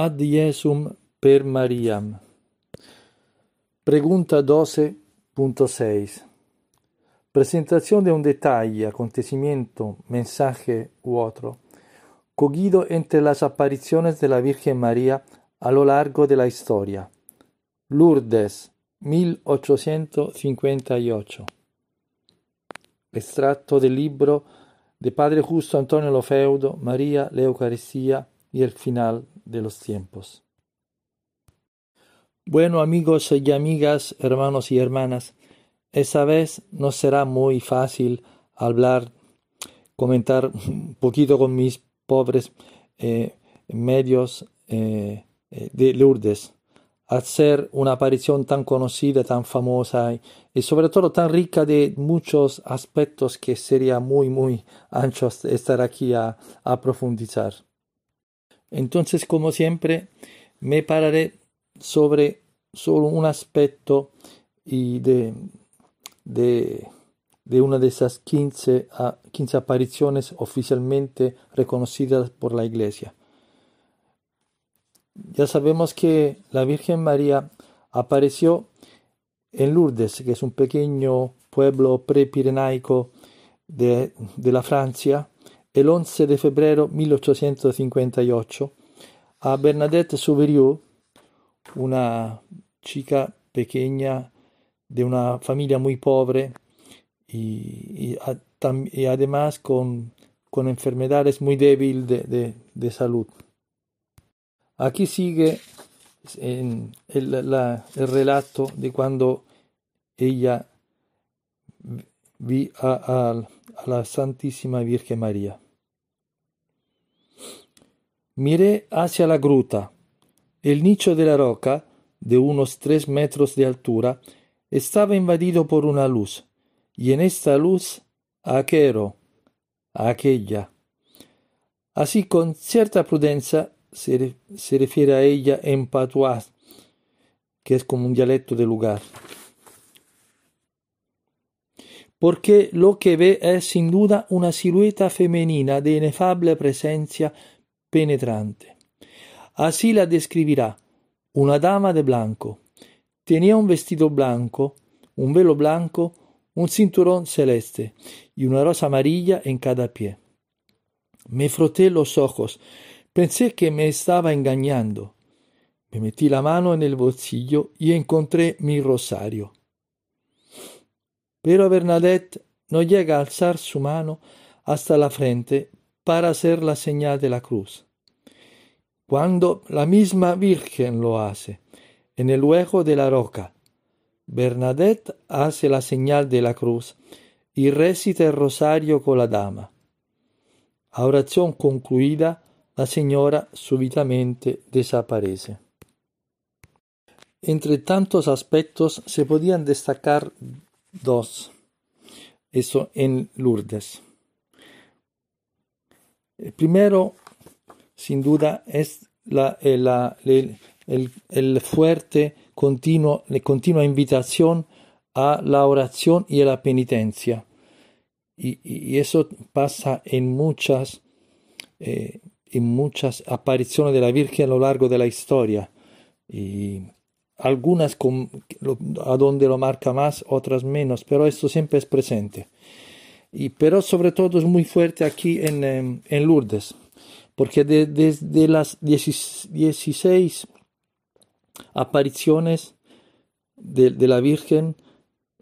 ad Jesum per Mariam. Pregunta 12.6. Presentación de un detalle, acontecimiento, mensaje u otro, cogido entre las apariciones de la Virgen María a lo largo de la historia. Lourdes, 1858. Extracto del libro de Padre Justo Antonio Lofeudo, María, la Eucaristía y el final de los tiempos. Bueno amigos y amigas, hermanos y hermanas, esta vez no será muy fácil hablar, comentar un poquito con mis pobres eh, medios eh, eh, de Lourdes, hacer una aparición tan conocida, tan famosa y, sobre todo tan rica de muchos aspectos que sería muy, muy ancho estar aquí a, profundizar. Entonces, como siempre, me pararé sobre solo un aspecto de, una de esas 15, 15 apariciones oficialmente reconocidas por la Iglesia. Ya sabemos que la Virgen María apareció en Lourdes, que es un pequeño pueblo prepirenaico de, de la Francia, el 11 de febrero 1858 a Bernadette Souverieux, una chica pequeña de una familia muy pobre y, además con, con, enfermedades muy débiles de, de, salud. Aquí sigue el, el, relato de cuando ella vi a, a, a, la Santísima Virgen María. Miré hacia la gruta. El nicho de la roca, de unos tres metros de altura, estaba invadido por una luz, y en esta luz aquero, aquella. Así con cierta prudencia se, se refiere a ella en patois, que es como un dialecto del lugar. Porque lo que ve es sin duda una silueta femenina de inefable presencia penetrante. Así la describirá una dama de blanco. Tenía un vestido blanco, un velo blanco, un cinturón celeste y una rosa amarilla en cada pie. Me froté los ojos Pensé que me estaba engañando. Me metí la mano en el bolsillo y encontré mi rosario. Pero Bernadette no llega a alzar su mano hasta la frente para hacer la señal de la cruz. Cuando la misma Virgen lo hace, en el hueco de la roca, Bernadette hace la señal de la cruz y recita el rosario con la dama. A oración concluida, la señora súbitamente desaparece. Entre tantos aspectos se podían destacar dos. Eso en Lourdes. El primero, sin duda, es la, el, el, fuerte, continuo, la continua invitación a la oración y a la penitencia. Y, eso pasa en muchas eh, en muchas apariciones de la Virgen a lo largo de la historia. Y algunas a donde lo marca más, otras menos, pero esto siempre es presente. Y, pero sobre todo es muy fuerte aquí en, em, en Lourdes, porque desde las 16 apariciones de, de la Virgen,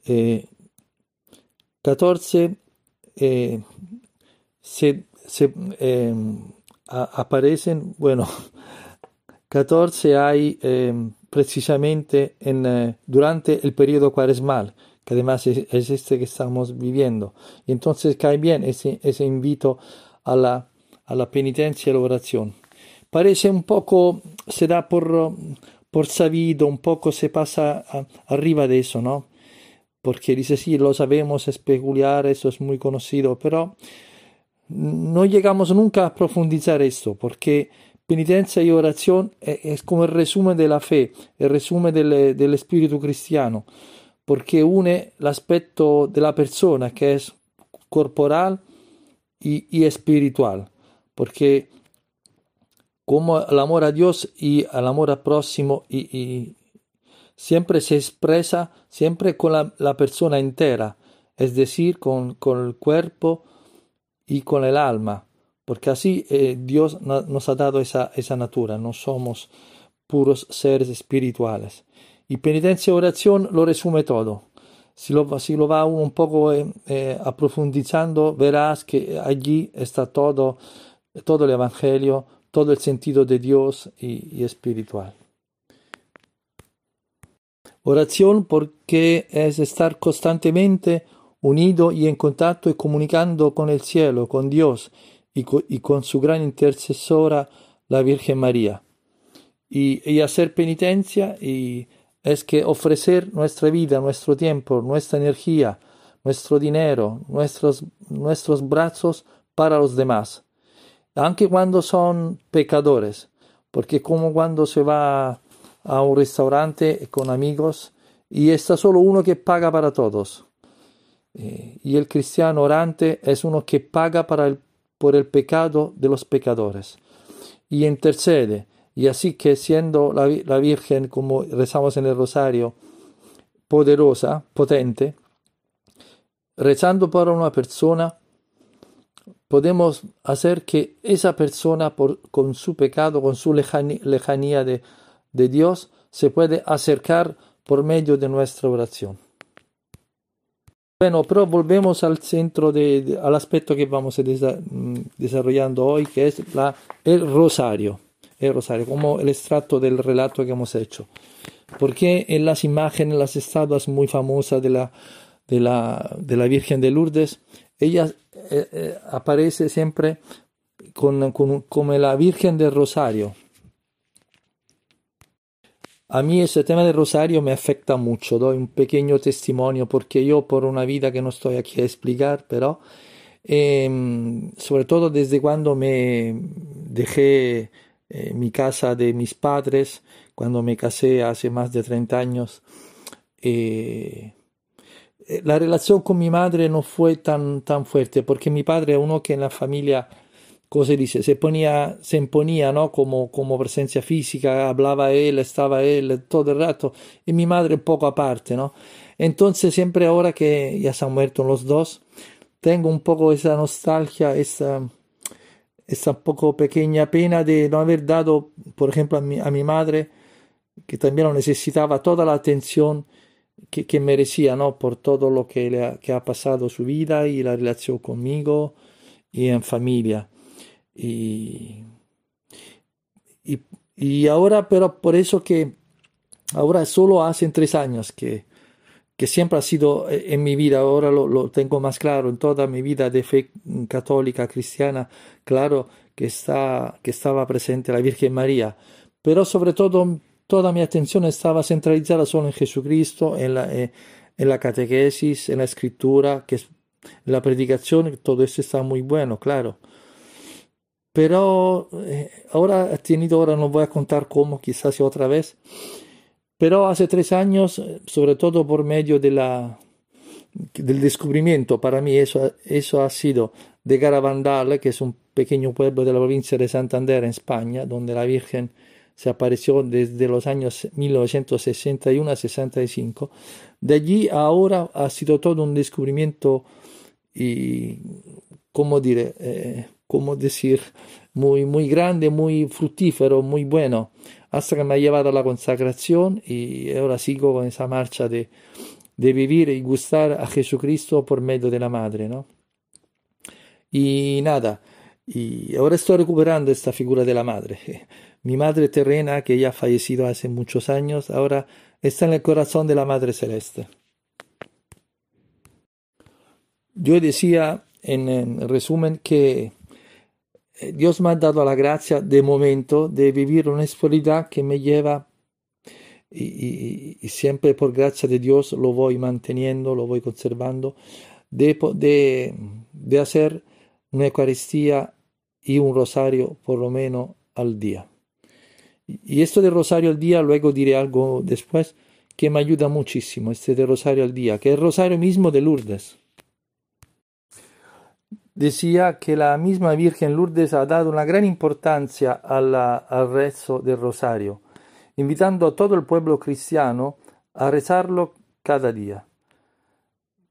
eh, 14 eh, se, se eh, aparecen, bueno, 14 hay eh, precisamente en, eh, durante el periodo cuaresmal, que además es, es, este que estamos viviendo. Y entonces cae bien ese, ese invito a la, a la penitencia y la oración. Parece un poco, se da por, por sabido, un poco se pasa a, arriba de eso, ¿no? Porque dice, sí, lo sabemos, es peculiar, eso es muy conocido, pero no llegamos nunca a profundizar esto, porque penitencia y oración es, como el resumen de la fe, el resumen del, del espíritu cristiano, porque une el aspecto de la persona que es corporal y, espiritual, porque como el amor a Dios y el amor al próximo siempre se expresa siempre con la, la persona entera, es decir, con, con, el cuerpo y con el alma, porque así eh, Dios nos ha dado esa, esa natura, no somos puros seres espirituales. Y penitencia y oración lo resume todo. Si lo, si lo va un poco eh, eh, aprofundizando, verás que allí está todo, todo el Evangelio, todo el sentido de Dios y, y espiritual. Oración porque es estar constantemente unido y en contacto y comunicando con el cielo, con Dios y con, su gran intercesora, la Virgen María. Y, hacer penitencia y es que ofrecer nuestra vida, nuestro tiempo, nuestra energía, nuestro dinero, nuestros, nuestros brazos para los demás, aunque cuando son pecadores, porque como cuando se va a un restaurante con amigos y está solo uno que paga para todos. Eh, y el cristiano orante es uno que paga para el, por el pecado de los pecadores y intercede. Y así que siendo la, la Virgen, como rezamos en el rosario, poderosa, potente, rezando por una persona, podemos hacer que esa persona, por, con su pecado, con su lejanía, de, de Dios, se puede acercar por medio de nuestra oración. Bueno, pero volvemos al centro, de, al aspecto que vamos mm, desarrollando hoy, que es la, el rosario. El rosario, como el extracto del relato que hemos hecho. Porque en las imágenes, las estatuas muy famosas de la, de la, de la Virgen de Lourdes, ella eh, eh, aparece siempre con, con, como la Virgen del Rosario, a mí ese tema del rosario me afecta mucho, doy un pequeño testimonio porque yo por una vida que no estoy aquí a explicar, pero eh, sobre todo desde cuando me dejé eh, mi casa de mis padres, cuando me casé hace más de 30 años, eh, la relación con mi madre no fue tan, tan fuerte porque mi padre es uno que en la familia ¿cómo se dice? Se ponía, se imponía, ¿no? Como, como presencia física, hablaba él, estaba él todo el rato, y mi madre un poco aparte, ¿no? Entonces siempre ahora que ya se han muerto los dos, tengo un poco esa nostalgia, esa, esa poco pequeña pena de no haber dado, por ejemplo, a mi, a mi madre, que también necesitaba, toda la atención que, que merecía, ¿no? Por todo lo que, le ha, que ha pasado su vida y la relación conmigo y en familia. Y, y, y, ahora, pero por eso que ahora solo hace tres años que, que siempre ha sido eh, en mi vida, ahora lo, lo, tengo más claro, en toda mi vida de fe católica, cristiana, claro que, está, que estaba presente la Virgen María, pero sobre todo toda mi atención estaba centralizada solo en Jesucristo, en la, eh, en la catequesis, en la escritura, que es, en la predicación, todo eso está muy bueno, claro. Pero eh, ahora he tenido, ahora no voy a contar cómo, quizás otra vez, pero hace tres años, sobre todo por medio de del descubrimiento, para mí eso, eso ha sido de Garavandal, que es un pequeño pueblo de la provincia de Santander en España, donde la Virgen se apareció desde los años 1961 a 65. De allí ahora ha sido todo un descubrimiento y, ¿cómo? Eh, como decir, muy, muy grande, muy fructífero, muy bueno, hasta que me ha llevado a la consagración y ahora sigo con esa marcha de, de vivir y gustar a Jesucristo por medio de la Madre, ¿no? Y nada, y ahora estoy recuperando esta figura de la Madre. Mi madre terrena, que ya ha fallecido hace muchos años, ahora está en el corazón de la Madre Celeste. Yo decía en, en resumen que Dios me ha dado la gracia de momento de vivir una espiritualidad que me lleva y, siempre por gracia de Dios lo voy manteniendo, lo voy conservando, de, de, de hacer una Eucaristía y un rosario por lo menos al día. Y esto de rosario al día, luego diré algo después, que me ayuda muchísimo, este de rosario al día, que es el rosario mismo de Lourdes. Decía que la misma Virgen Lourdes ha dado una gran importancia al rezo del rosario, invitando a todo el pueblo cristiano a rezarlo cada día.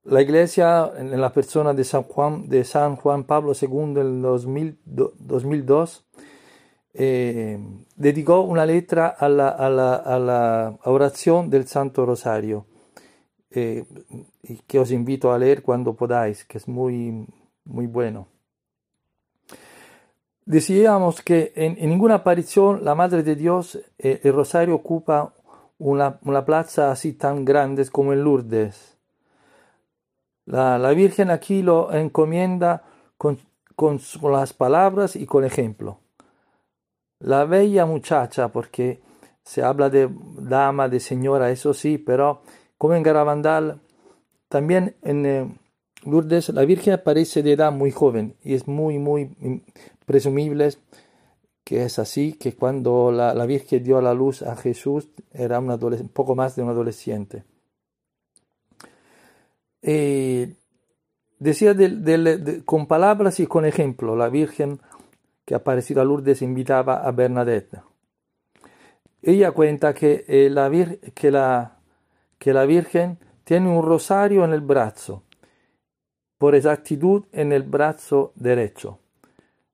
La Iglesia, en la persona de San Juan, de San Juan Pablo II en 2002, eh, dedicó una letra a la, a, la, a la, oración del Santo Rosario, eh, que os invito a leer cuando podáis, que es muy, muy bueno. Decíamos que en, ninguna aparición la Madre de Dios, eh, el Rosario ocupa una, una, plaza así tan grande como en Lourdes. La, la Virgen aquí lo encomienda con, con, con, las palabras y con ejemplo. La bella muchacha, porque se habla de dama, de señora, eso sí, pero como en Garabandal, también en eh, Lourdes la Virgen aparece de edad muy joven y es muy, muy presumible que es así, que cuando la, la Virgen dio a la luz a Jesús era un, poco más de un adolescente. Eh, decía de, de, de, con palabras y con ejemplo, la Virgen que aparecido a Lourdes invitaba a Bernadette. Ella cuenta que, eh, la, que, la, que la Virgen tiene un rosario en el brazo, por exactitud en el brazo derecho.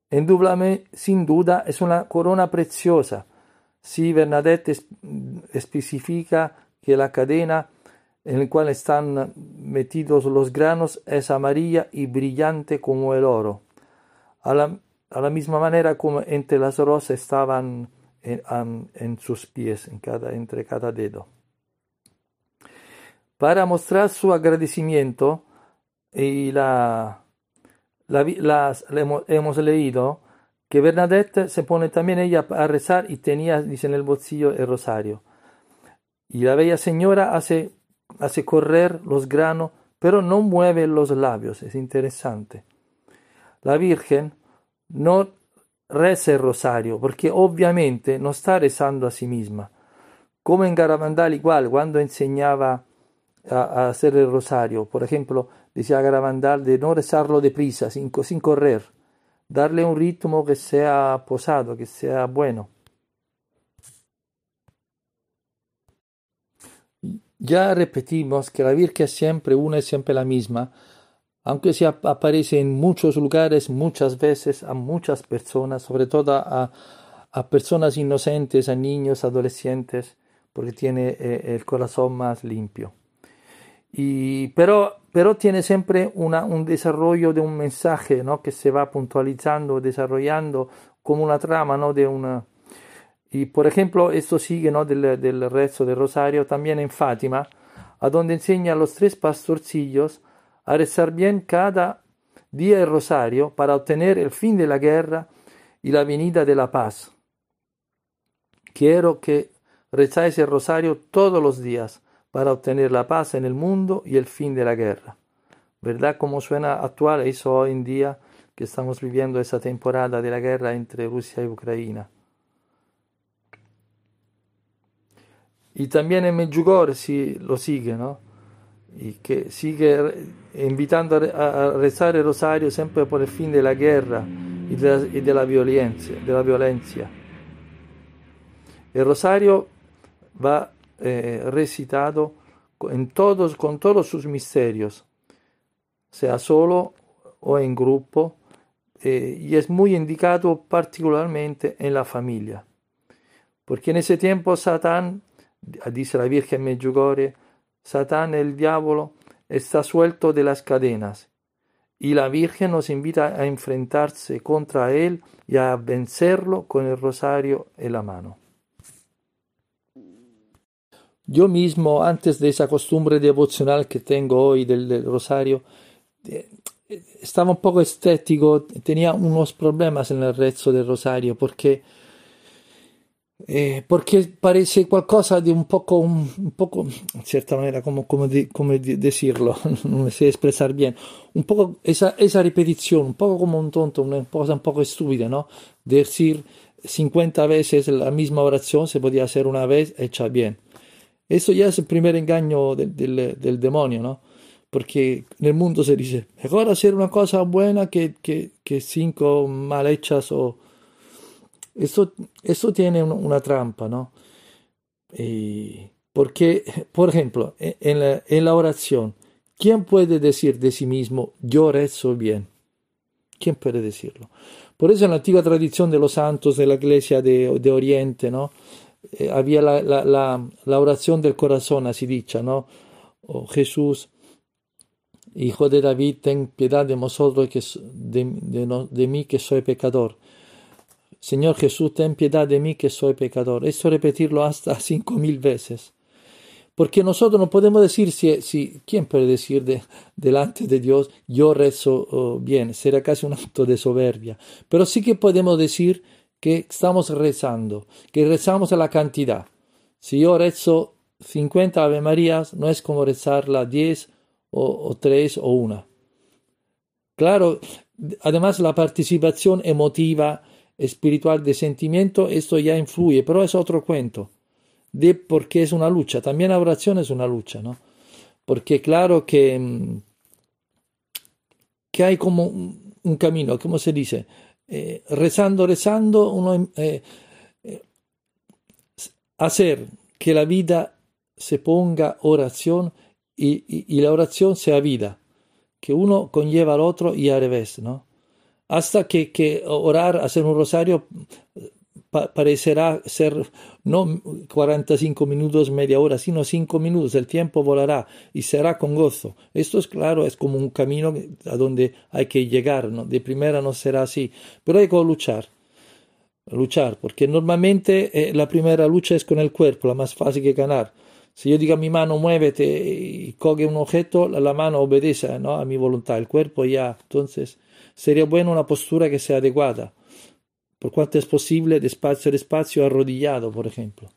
Indudablemente, sin duda, es una corona preciosa. Si Bernadette especifica que la cadena en el cual están metidos los granos es amarilla y brillante como el oro, a la, a la misma manera como entre las rosas estaban en, en, sus pies, en cada, entre cada dedo. Para mostrar su agradecimiento, y la, la, la, hemos leído que Bernadette se pone también ella a rezar y tenía, dice, en el bolsillo el rosario. Y la bella señora hace hace correr los granos, pero no mueve los labios, es interesante. La Virgen no reza el rosario, porque obviamente no está rezando a sí misma. Como en Garavandal igual, cuando enseñaba a, a hacer el rosario, por ejemplo, decía Garavandal de no rezarlo deprisa, sin, sin correr, darle un ritmo que sea posado, que sea bueno. Ya repetimos que la Virgen es siempre una y siempre la misma, aunque se aparece en muchos lugares, muchas veces, a muchas personas, sobre todo a, a personas inocentes, a niños, adolescentes, porque tiene eh, el corazón más limpio. Pero, pero tiene siempre una, un desarrollo de un mensaje ¿no? que se va puntualizando, desarrollando como una trama ¿no? de, una, y por ejemplo, esto sigue ¿no? del, del rezo del rosario también en Fátima, a donde enseña a los tres pastorcillos a rezar bien cada día el rosario para obtener el fin de la guerra y la venida de la paz. Quiero que rezáis el rosario todos los días para obtener la paz en el mundo y el fin de la guerra. ¿Verdad cómo suena actual eso hoy en día que estamos viviendo esa temporada de la guerra entre Rusia y Ucrania? Y también en Medjugorje si lo sigue, ¿no? Y que sigue invitando a, rezar el rosario siempre por el fin de la guerra y de la, y de la violencia, de la violencia. El rosario va eh, recitado en todos, con todos sus misterios, sea solo o en grupo, eh, y es muy indicado particularmente en la familia, porque en ese tiempo Satán dice la Virgen Medjugorje, Satán, el diablo, está suelto de las cadenas, y la Virgen nos invita a enfrentarse contra él y a vencerlo con el rosario en la mano. Yo mismo, antes de esa costumbre devocional que tengo hoy del, del rosario, eh, estaba un poco estético, tenía unos problemas en el rezo del rosario porque eh, porque parece qualcosa di un poco, un, un poco in certa maniera, come, come, come decirlo, non sé expresar bien, un poco esa, esa repetición, un poco como un tonto, una cosa un poco estúpida, ¿no? Decir 50 veces la misma oración se podía hacer una vez hecha bien. Eso ya es el primer engaño del, del, demonio, ¿no? porque nel mondo si dice, mejor hacer una cosa buena que, que, que cinco mal hechas o... Esto tiene una trampa, ¿no? Y porque, por ejemplo, en la, en la oración, ¿quién puede decir de sí mismo, yo rezo bien? ¿Quién puede decirlo? Por eso en la antigua tradición de los santos de la iglesia de, de Oriente, ¿no? Eh, había la, la, oración del corazón, así dicha, ¿no? Oh, Jesús, Hijo de David, ten piedad de vosotros, que, de, de, mí que soy pecador. Señor Jesús, ten piedad de mí que soy pecador. Esto repetirlo hasta cinco mil veces. Porque nosotros no podemos decir si, si ¿quién puede decir de, delante de Dios, yo rezo oh, bien? Será casi un acto de soberbia. Pero sí que podemos decir que estamos rezando, que rezamos a la cantidad. Si yo rezo 50 Ave Marías, no es como rezarla 10 o, o 3 o 1. Claro, además la participación emotiva, espiritual de sentimiento, esto ya influye, pero es otro cuento de porque es una lucha. También la oración es una lucha, ¿no? Porque claro que, mm, que hay como un, camino, ¿cómo se dice? Eh, rezando, rezando, uno eh, eh, hacer que la vida se ponga oración y, la oración sea vida, que uno conlleva al otro y al revés, ¿no? Hasta que, que orar, hacer un rosario parecerá ser no 45 minutos, media hora, sino 5 minutos. El tiempo volará y será con gozo. Esto es claro, es como un camino a donde hay que llegar. ¿no? De primera no será así, pero hay que luchar. Luchar, porque normalmente eh, la primera lucha es con el cuerpo, la más fácil que ganar. Si yo digo a mi mano, muévete y coge un objeto, la mano obedece ¿no? a mi voluntad, el cuerpo ya. Entonces, sería bueno una postura que sea adecuada por cuanto es posible, despacio despacio, arrodillado, por ejemplo.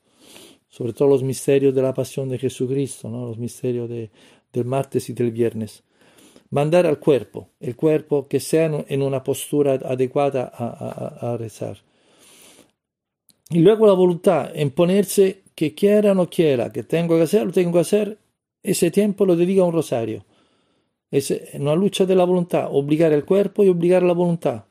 Sobre todo los misterios de la pasión de Jesucristo, ¿no? los misterios de, del martes y del viernes. Mandar al cuerpo, el cuerpo que sea en una postura adecuada a, rezar. Y luego la voluntad, en ponerse que quiera o no quiera, que tengo que hacer, lo tengo que hacer, ese tiempo lo dedica a un rosario. Es una lucha de la voluntad, obligar el cuerpo y obligar la voluntad.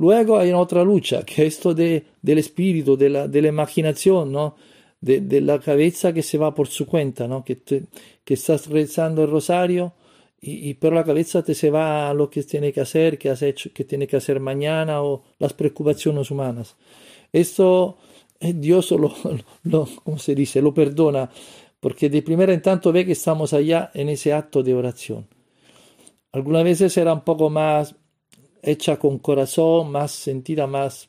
Luego hay otra lucha, que es esto de, del espíritu, de la, de la imaginación, ¿no? De, de, la cabeza que se va por su cuenta, ¿no? Que, te, que estás rezando el rosario y, y, pero la cabeza te se va a lo que tiene que hacer, que has hecho, que tiene que hacer mañana o las preocupaciones humanas. Esto eh, Dios lo, lo, ¿cómo se dice? Lo perdona, porque de primera en tanto ve que estamos allá en ese acto de oración. Algunas veces era un poco más hecha con corazón, más sentida, más,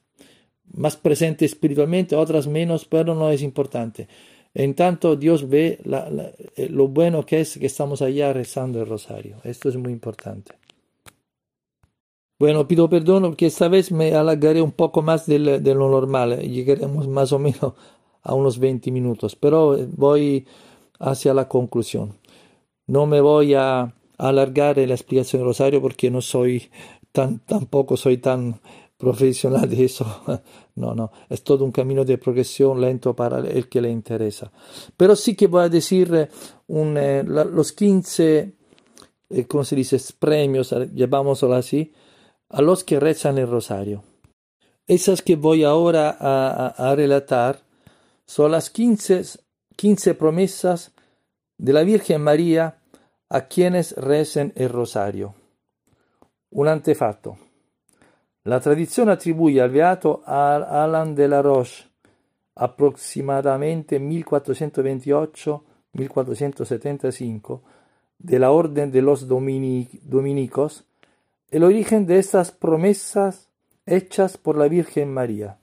más presente espiritualmente, otras menos, pero no es importante. En tanto, Dios ve eh, lo bueno que es que estamos allá rezando el rosario. Esto es muy importante. Bueno, pido perdón porque esta vez me alargaré un poco más de, de lo normal. Llegaremos más o menos a unos 20 minutos, pero voy hacia la conclusión. No me voy a alargar la explicación del rosario porque no soy tampoco soy tan profesional de eso. No, no, es todo un camino de progresión lento para el que le interesa. Pero sí que voy a decir eh, un, eh, los 15, eh, ¿cómo se dice?, premios, llamámoslo así, a los que rezan el rosario. Esas que voy ahora a, a, a relatar son las 15, 15 promesas de la Virgen María a quienes recen el rosario. Un antefatto. La tradizione attribuye al beato Alain de la Roche, aproximadamente 1428-1475, de la Orden de los Dominicos, el origen de estas promesas hechas por la Virgen María.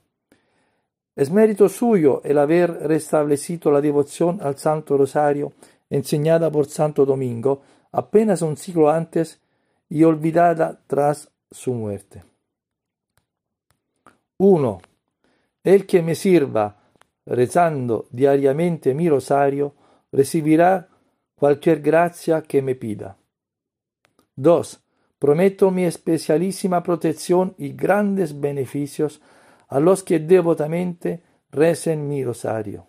Es mérito suyo el haber restablecido la devoción al Santo Rosario enseñada por Santo Domingo apenas un siglo antes y olvidada tras su muerte. 1. El que me sirva rezando diariamente mi rosario recibirá cualquier gracia que me pida. 2. Prometo mi especialísima protección y grandes beneficios a los que devotamente recen mi rosario.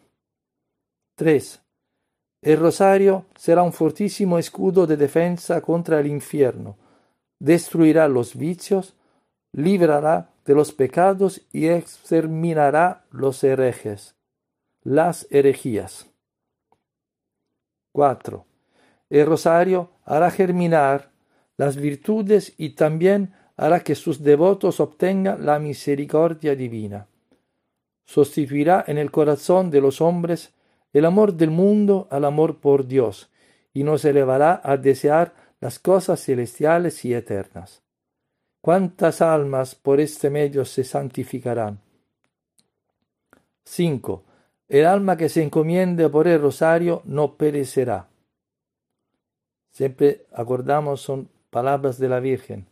3. El rosario será un fortísimo escudo de defensa contra el infierno, destruirá los vicios, librará de los pecados y exterminará los herejes, las herejías. 4. El rosario hará germinar las virtudes y también hará que sus devotos obtengan la misericordia divina. Sustituirá en el corazón de los hombres el amor del mundo al amor por Dios y nos elevará a desear las cosas celestiales y eternas. ¿Cuántas almas por este medio se santificarán? 5. El alma que se encomiende por el rosario no perecerá. Siempre acordamos son palabras de la Virgen.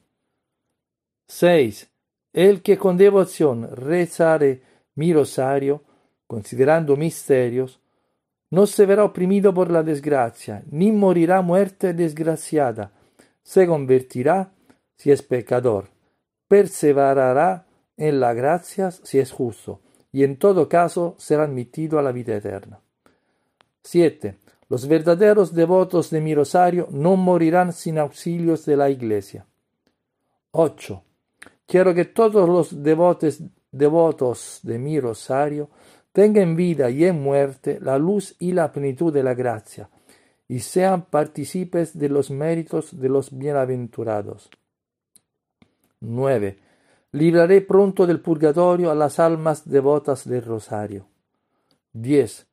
6. El que con devoción rezare mi rosario, considerando misterios, no se verá oprimido por la desgracia, ni morirá muerte desgraciada, se convertirá si es pecador, perseverará en la gracia si es justo, y en todo caso será admitido a la vida eterna. 7. Los verdaderos devotos de mi rosario no morirán sin auxilios de la Iglesia. 8. Quiero que todos los devotos de mi rosario tenga en vida y en muerte la luz y la plenitud de la gracia, y sean partícipes de los méritos de los bienaventurados. 9. Libraré pronto del purgatorio a las almas devotas del rosario. 10.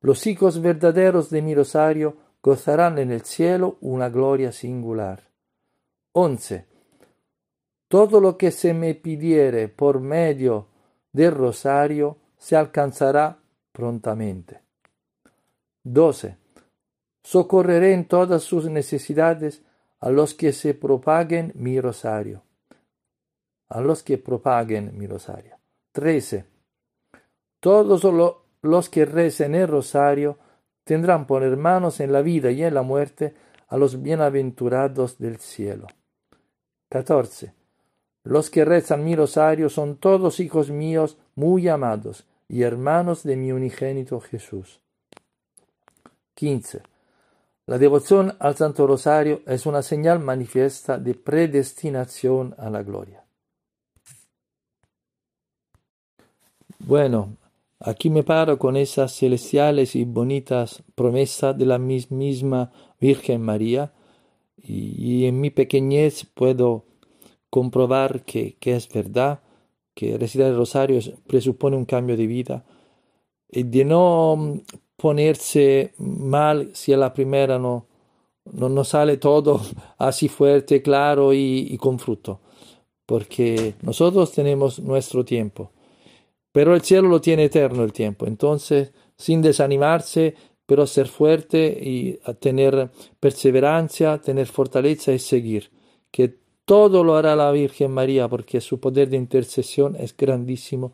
Los hijos verdaderos de mi rosario gozarán en el cielo una gloria singular. 11. Todo lo que se me pidiere por medio del rosario, se alcanzará prontamente. 12. Socorreré en todas sus necesidades a los que se propaguen mi rosario. A los que propaguen mi rosario. 13. Todos los que recen el rosario tendrán por hermanos en la vida y en la muerte a los bienaventurados del cielo. 14. Los que rezan mi rosario son todos hijos míos muy amados y hermanos de mi unigénito Jesús. 15. La devoción al Santo Rosario es una señal manifiesta de predestinación a la gloria. Bueno, aquí me paro con esas celestiales y bonitas promesas de la misma Virgen María y, en mi pequeñez puedo comprobar que, es verdad, que recitar el rosario presupone un cambio de vida y de no ponerse mal si a la primera no, no, sale todo así fuerte, claro y, y, con fruto, porque nosotros tenemos nuestro tiempo, pero el cielo lo tiene eterno el tiempo, entonces sin desanimarse, pero ser fuerte y tener perseverancia, tener fortaleza y seguir, que todo lo hará la Virgen María porque su poder de intercesión es grandísimo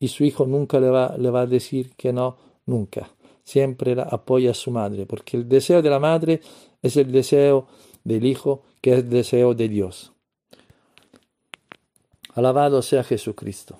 y su hijo nunca le va, le va a decir que no, nunca. Siempre la apoya a su madre porque el deseo de la madre es el deseo del hijo que es el deseo de Dios. Alabado sea Jesucristo.